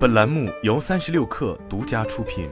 本栏目由三十六氪独家出品。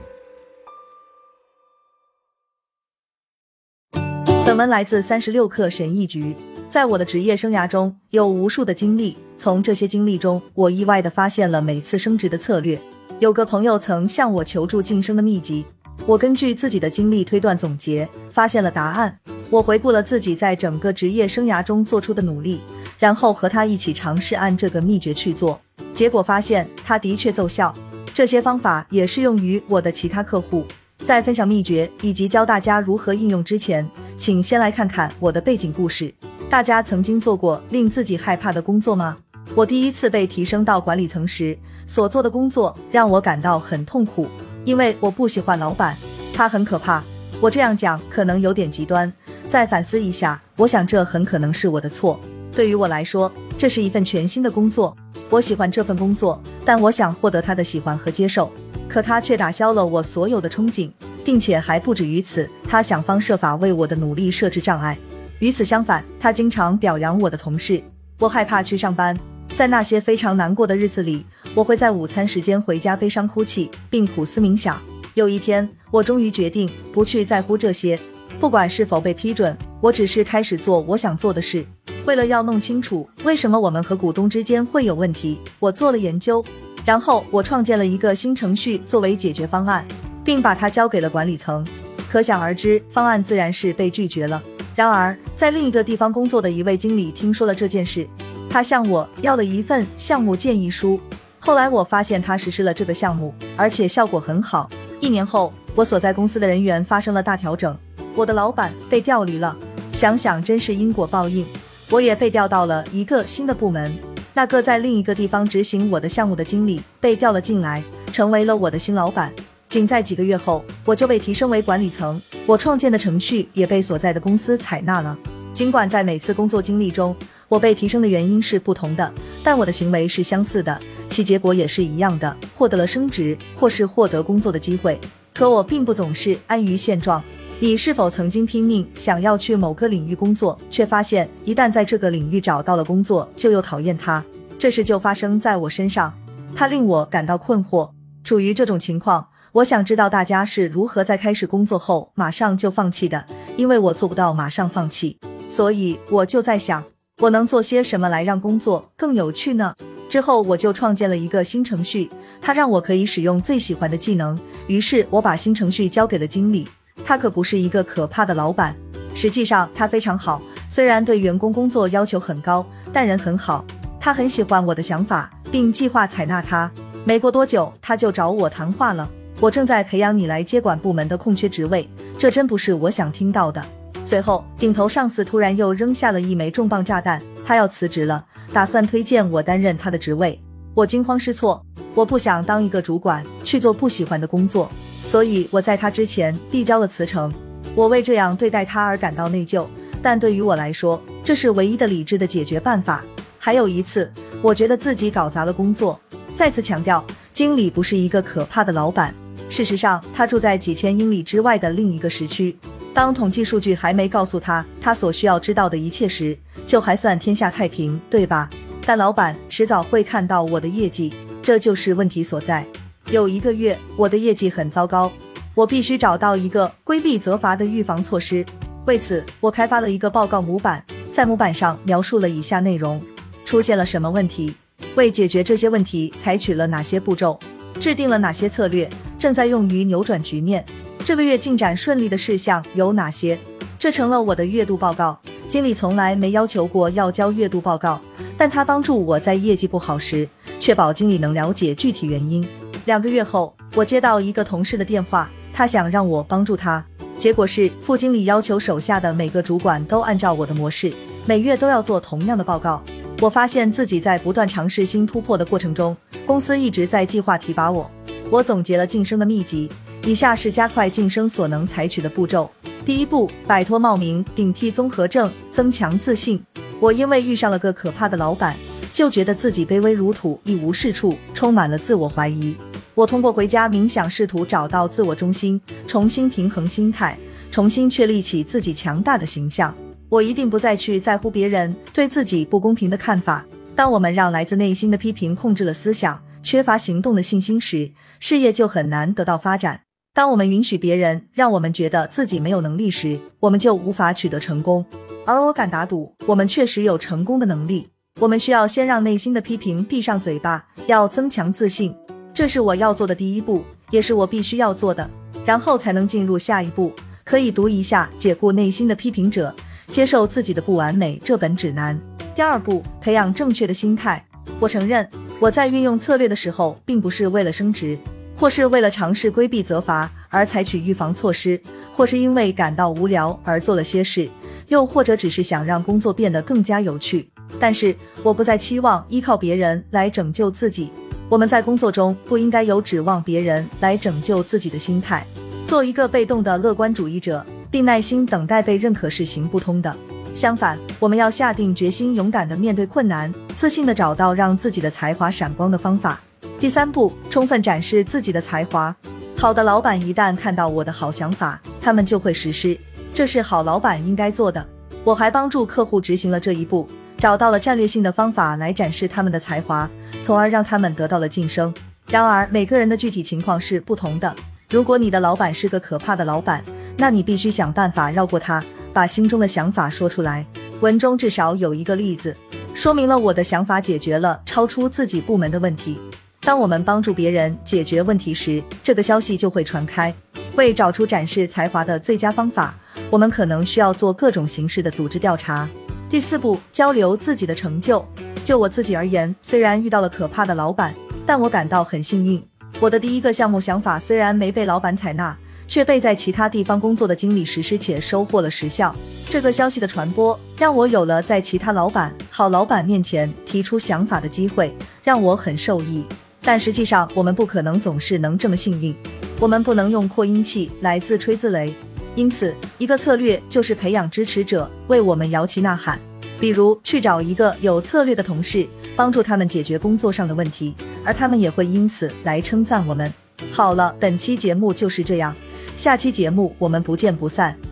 本文来自三十六氪神译局。在我的职业生涯中，有无数的经历，从这些经历中，我意外的发现了每次升职的策略。有个朋友曾向我求助晋升的秘籍，我根据自己的经历推断总结，发现了答案。我回顾了自己在整个职业生涯中做出的努力，然后和他一起尝试按这个秘诀去做。结果发现，他的确奏效。这些方法也适用于我的其他客户。在分享秘诀以及教大家如何应用之前，请先来看看我的背景故事。大家曾经做过令自己害怕的工作吗？我第一次被提升到管理层时，所做的工作让我感到很痛苦，因为我不喜欢老板，他很可怕。我这样讲可能有点极端，再反思一下，我想这很可能是我的错。对于我来说，这是一份全新的工作。我喜欢这份工作，但我想获得他的喜欢和接受，可他却打消了我所有的憧憬，并且还不止于此，他想方设法为我的努力设置障碍。与此相反，他经常表扬我的同事。我害怕去上班，在那些非常难过的日子里，我会在午餐时间回家悲伤哭泣，并苦思冥想。有一天，我终于决定不去在乎这些，不管是否被批准，我只是开始做我想做的事。为了要弄清楚为什么我们和股东之间会有问题，我做了研究，然后我创建了一个新程序作为解决方案，并把它交给了管理层。可想而知，方案自然是被拒绝了。然而，在另一个地方工作的一位经理听说了这件事，他向我要了一份项目建议书。后来我发现他实施了这个项目，而且效果很好。一年后，我所在公司的人员发生了大调整，我的老板被调离了。想想真是因果报应。我也被调到了一个新的部门，那个在另一个地方执行我的项目的经理被调了进来，成为了我的新老板。仅在几个月后，我就被提升为管理层，我创建的程序也被所在的公司采纳了。尽管在每次工作经历中，我被提升的原因是不同的，但我的行为是相似的，其结果也是一样的，获得了升职或是获得工作的机会。可我并不总是安于现状。你是否曾经拼命想要去某个领域工作，却发现一旦在这个领域找到了工作，就又讨厌它？这事就发生在我身上，它令我感到困惑。处于这种情况，我想知道大家是如何在开始工作后马上就放弃的，因为我做不到马上放弃，所以我就在想，我能做些什么来让工作更有趣呢？之后我就创建了一个新程序，它让我可以使用最喜欢的技能。于是我把新程序交给了经理。他可不是一个可怕的老板，实际上他非常好。虽然对员工工作要求很高，但人很好。他很喜欢我的想法，并计划采纳他。没过多久，他就找我谈话了。我正在培养你来接管部门的空缺职位，这真不是我想听到的。随后，顶头上司突然又扔下了一枚重磅炸弹，他要辞职了，打算推荐我担任他的职位。我惊慌失措，我不想当一个主管去做不喜欢的工作。所以我在他之前递交了辞呈，我为这样对待他而感到内疚，但对于我来说，这是唯一的理智的解决办法。还有一次，我觉得自己搞砸了工作。再次强调，经理不是一个可怕的老板。事实上，他住在几千英里之外的另一个时区。当统计数据还没告诉他他所需要知道的一切时，就还算天下太平，对吧？但老板迟早会看到我的业绩，这就是问题所在。有一个月，我的业绩很糟糕，我必须找到一个规避责罚的预防措施。为此，我开发了一个报告模板，在模板上描述了以下内容：出现了什么问题？为解决这些问题，采取了哪些步骤？制定了哪些策略？正在用于扭转局面？这个月进展顺利的事项有哪些？这成了我的月度报告。经理从来没要求过要交月度报告，但他帮助我在业绩不好时，确保经理能了解具体原因。两个月后，我接到一个同事的电话，他想让我帮助他。结果是副经理要求手下的每个主管都按照我的模式，每月都要做同样的报告。我发现自己在不断尝试新突破的过程中，公司一直在计划提拔我。我总结了晋升的秘籍，以下是加快晋升所能采取的步骤：第一步，摆脱冒名顶替综合症，增强自信。我因为遇上了个可怕的老板，就觉得自己卑微如土，一无是处，充满了自我怀疑。我通过回家冥想，试图找到自我中心，重新平衡心态，重新确立起自己强大的形象。我一定不再去在乎别人对自己不公平的看法。当我们让来自内心的批评控制了思想，缺乏行动的信心时，事业就很难得到发展。当我们允许别人让我们觉得自己没有能力时，我们就无法取得成功。而我敢打赌，我们确实有成功的能力。我们需要先让内心的批评闭上嘴巴，要增强自信。这是我要做的第一步，也是我必须要做的，然后才能进入下一步。可以读一下《解雇内心的批评者》，接受自己的不完美这本指南。第二步，培养正确的心态。我承认，我在运用策略的时候，并不是为了升职，或是为了尝试规避责罚而采取预防措施，或是因为感到无聊而做了些事，又或者只是想让工作变得更加有趣。但是，我不再期望依靠别人来拯救自己。我们在工作中不应该有指望别人来拯救自己的心态。做一个被动的乐观主义者，并耐心等待被认可是行不通的。相反，我们要下定决心，勇敢的面对困难，自信的找到让自己的才华闪光的方法。第三步，充分展示自己的才华。好的老板一旦看到我的好想法，他们就会实施，这是好老板应该做的。我还帮助客户执行了这一步，找到了战略性的方法来展示他们的才华，从而让他们得到了晋升。然而，每个人的具体情况是不同的。如果你的老板是个可怕的老板，那你必须想办法绕过他，把心中的想法说出来。文中至少有一个例子，说明了我的想法解决了超出自己部门的问题。当我们帮助别人解决问题时，这个消息就会传开。为找出展示才华的最佳方法，我们可能需要做各种形式的组织调查。第四步，交流自己的成就。就我自己而言，虽然遇到了可怕的老板，但我感到很幸运。我的第一个项目想法虽然没被老板采纳，却被在其他地方工作的经理实施，且收获了实效。这个消息的传播，让我有了在其他老板、好老板面前提出想法的机会，让我很受益。但实际上，我们不可能总是能这么幸运。我们不能用扩音器来自吹自擂。因此，一个策略就是培养支持者，为我们摇旗呐喊。比如，去找一个有策略的同事，帮助他们解决工作上的问题。而他们也会因此来称赞我们。好了，本期节目就是这样，下期节目我们不见不散。